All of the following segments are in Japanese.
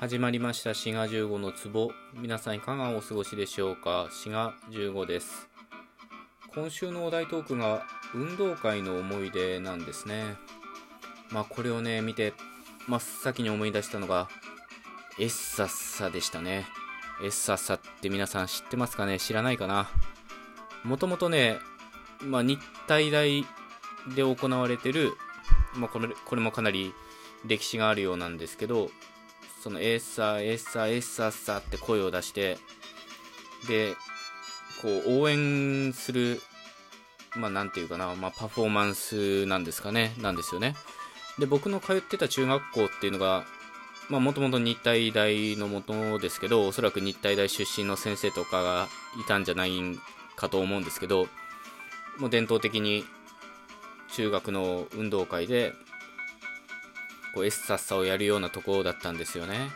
始まりました。滋賀15の壺。皆さんいかがお過ごしでしょうか？滋賀15です。今週のお題トークが運動会の思い出なんですね。まあこれをね見て真っ先に思い出したのがエッサッサでしたね。エッサッサって皆さん知ってますかね？知らないかな？もともとね、まあ、日体大で行われてる、まあ、これこれもかなり歴史があるようなんですけどそのエッサーエッサーエッサッサーって声を出してでこう応援するまあなんていうかな、まあ、パフォーマンスなんですかねなんですよね。で僕の通ってた中学校っていうのがまあもともと日体大のもとですけどおそらく日体大出身の先生とかがいたんじゃないかと思うんですけどもう伝統的に中学の運動会でこうエッサッサをやるようなところだったんですよね。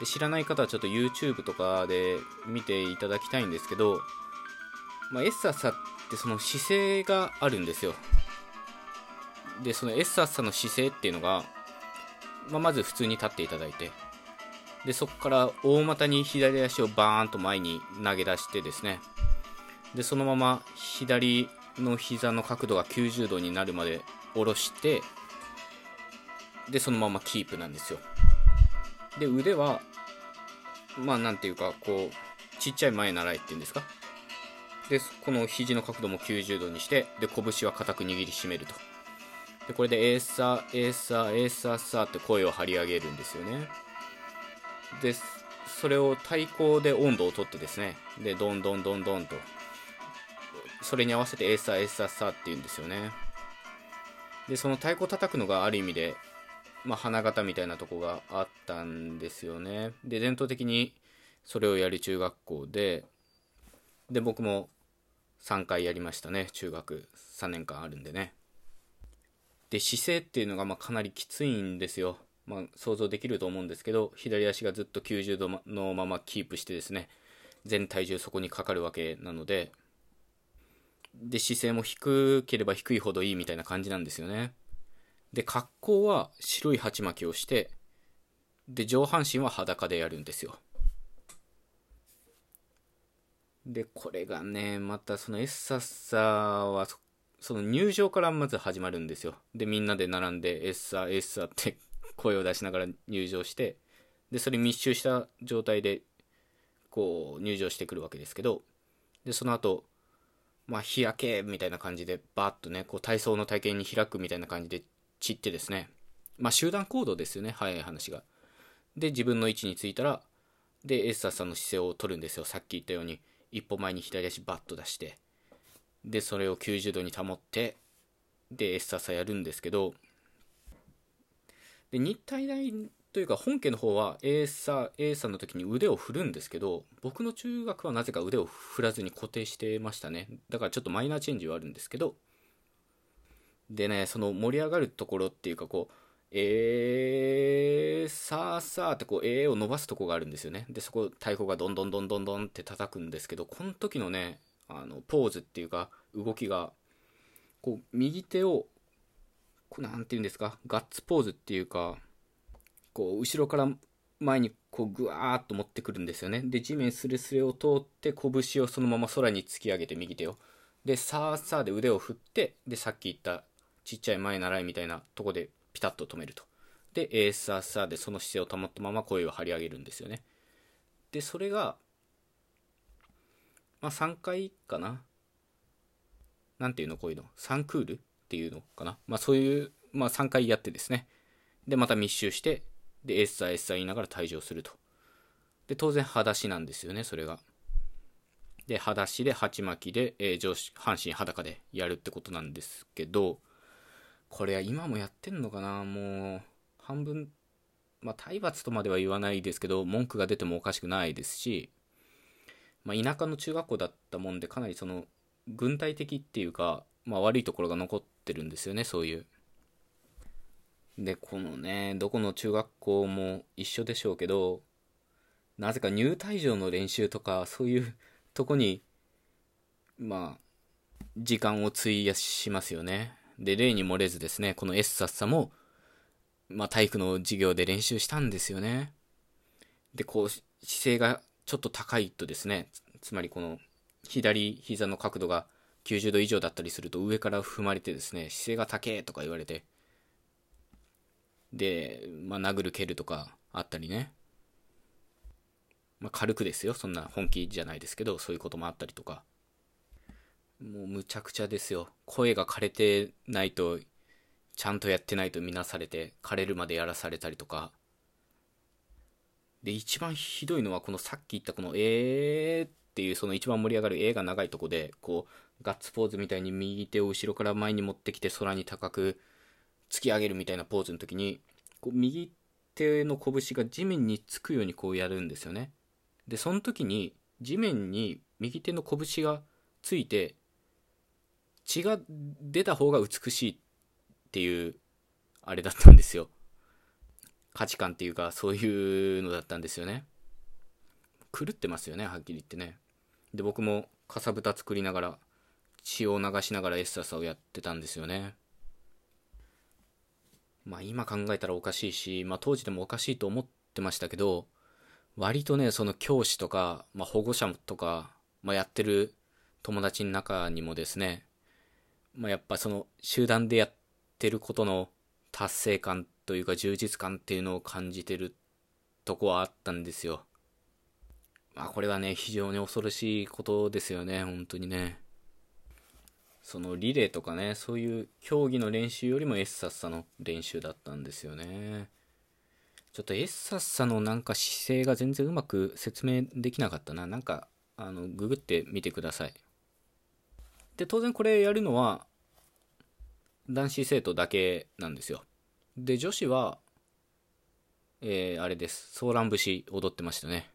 で知らない方はちょっと YouTube とかで見ていただきたいんですけど、まあ、エッサッサってその姿勢があるんですよ。でそのエッサッサの姿勢っていうのが、まあ、まず普通に立っていただいてでそこから大股に左足をバーンと前に投げ出してですねでそのまま左の膝の角度が90度になるまで下ろしてでそのままキープなんですよ。で腕はまあなんていうかこうちっちゃい前習いっていうんですか。でこの肘の角度も90度にしてで拳は固く握りしめると。でこれでエーサーエーサーエーサーサーって声を張り上げるんですよね。でそれを太鼓で温度をとってですね。でドンドンドンドンと。それに合わせてエーサーエーサーサーって言うんですよね。でその太鼓叩くのがある意味でまあ、花形みたいなとこがあったんですよね。で、伝統的にそれをやる中学校で、で、僕も3回やりましたね。中学3年間あるんでね。で、姿勢っていうのがまかなりきついんですよ。まあ、想像できると思うんですけど、左足がずっと90度のままキープしてですね、全体重そこにかかるわけなので、で、姿勢も低ければ低いほどいいみたいな感じなんですよね。で、格好は白い鉢巻きをして、で、上半身は裸でやるんですよ。で、これがね、またそのエッサッサは、その入場からまず始まるんですよ。で、みんなで並んで、エッサ、エッサって 声を出しながら入場して、で、それ密集した状態で、こう、入場してくるわけですけど、で、その後、まあ、日焼けみたいな感じで、バーッとね、こう、体操の体験に開くみたいな感じで散ってですね、まあ、集団行動ですよね、早い話が。で、自分の位置についたら、で、エッサーさんの姿勢を取るんですよ。さっき言ったように、一歩前に左足バッと出して、で、それを90度に保って、で、エッサーさんやるんですけど、で、日体大というか本家の方はエーサー、エーサーの時に腕を振るんですけど、僕の中学はなぜか腕を振らずに固定してましたね。だからちょっとマイナーチェンジはあるんですけど、でね、その盛り上がるところっていうかこう、えー、さあさあってこう、えーを伸ばすとこがあるんですよね。で、そこ太鼓がどんどんどんどんどんって叩くんですけど、この時のね、あの、ポーズっていうか、動きが、こう、右手を、こうなんて言うんですか、ガッツポーズっていうか、こう、後ろから前にこう、ぐわーっと持ってくるんですよね。で、地面スレスレを通って、拳をそのまま空に突き上げて右手を。で、さあさあで腕を振って、で、さっき言ったちっちゃい前習いみたいなとこでピタッと止めると。で、エーサーサーでその姿勢を保ったまま声を張り上げるんですよね。で、それが、まあ3回かな。なんていうのこういうの？3クールっていうのかな。まあそういう、まあ3回やってですね。で、また密集して、で、エッサーエッサー言いながら退場すると。で、当然裸足なんですよね、それが。で、裸足で鉢巻きで、えー、上半身裸でやるってことなんですけど、これは今もやってんのかな？もう、半分、まあ、体罰とまでは言わないですけど、文句が出てもおかしくないですし、まあ、田舎の中学校だったもんで、かなりその、軍隊的っていうか、まあ、悪いところが残ってるんですよね、そういう。で、このね、どこの中学校も一緒でしょうけど、なぜか入退場の練習とか、そういうとこに、まあ、時間を費やしますよね。で、例に漏れずですね、このエッサッサも、まあ、体育の授業で練習したんですよね。で、こう、姿勢がちょっと高いとですね、つまりこの左膝の角度が90度以上だったりすると上から踏まれてですね、姿勢が高えとか言われて、で、まあ、殴る蹴るとかあったりね。まあ、軽くですよ。そんな本気じゃないですけど、そういうこともあったりとか。もうむちゃくちゃですよ。声が枯れてないと、ちゃんとやってないとみなされて、枯れるまでやらされたりとか。で、一番ひどいのは、このさっき言ったこの、えーっていう、その一番盛り上がるえーが長いとこで、こう、ガッツポーズみたいに右手を後ろから前に持ってきて空に高く突き上げるみたいなポーズの時に、こう右手の拳が地面につくようにこうやるんですよね。で、その時に地面に右手の拳がついて血が出た方が美しいっていうあれだったんですよ。価値観っていうかそういうのだったんですよね。狂ってますよね、はっきり言ってね。で、僕もかさぶた作りながら血を流しながらエッササをやってたんですよね。まあ今考えたらおかしいし、まあ当時でもおかしいと思ってましたけど、割とね、その教師とか、まあ保護者とか、まあやってる友達の中にもですね、まあやっぱその集団でやってることの達成感というか充実感っていうのを感じてるとこはあったんですよ。まあこれはね、非常に恐ろしいことですよね、本当にね。そのリレーとかね、そういう競技の練習よりもエッサッサの練習だったんですよね。ちょっとエッサッサのなんか姿勢が全然うまく説明できなかったな。なんか、あの、ググってみてください。で、当然これやるのは、男子生徒だけなんですよ。で、女子は、えー、あれです。ソーラン節踊ってましたね。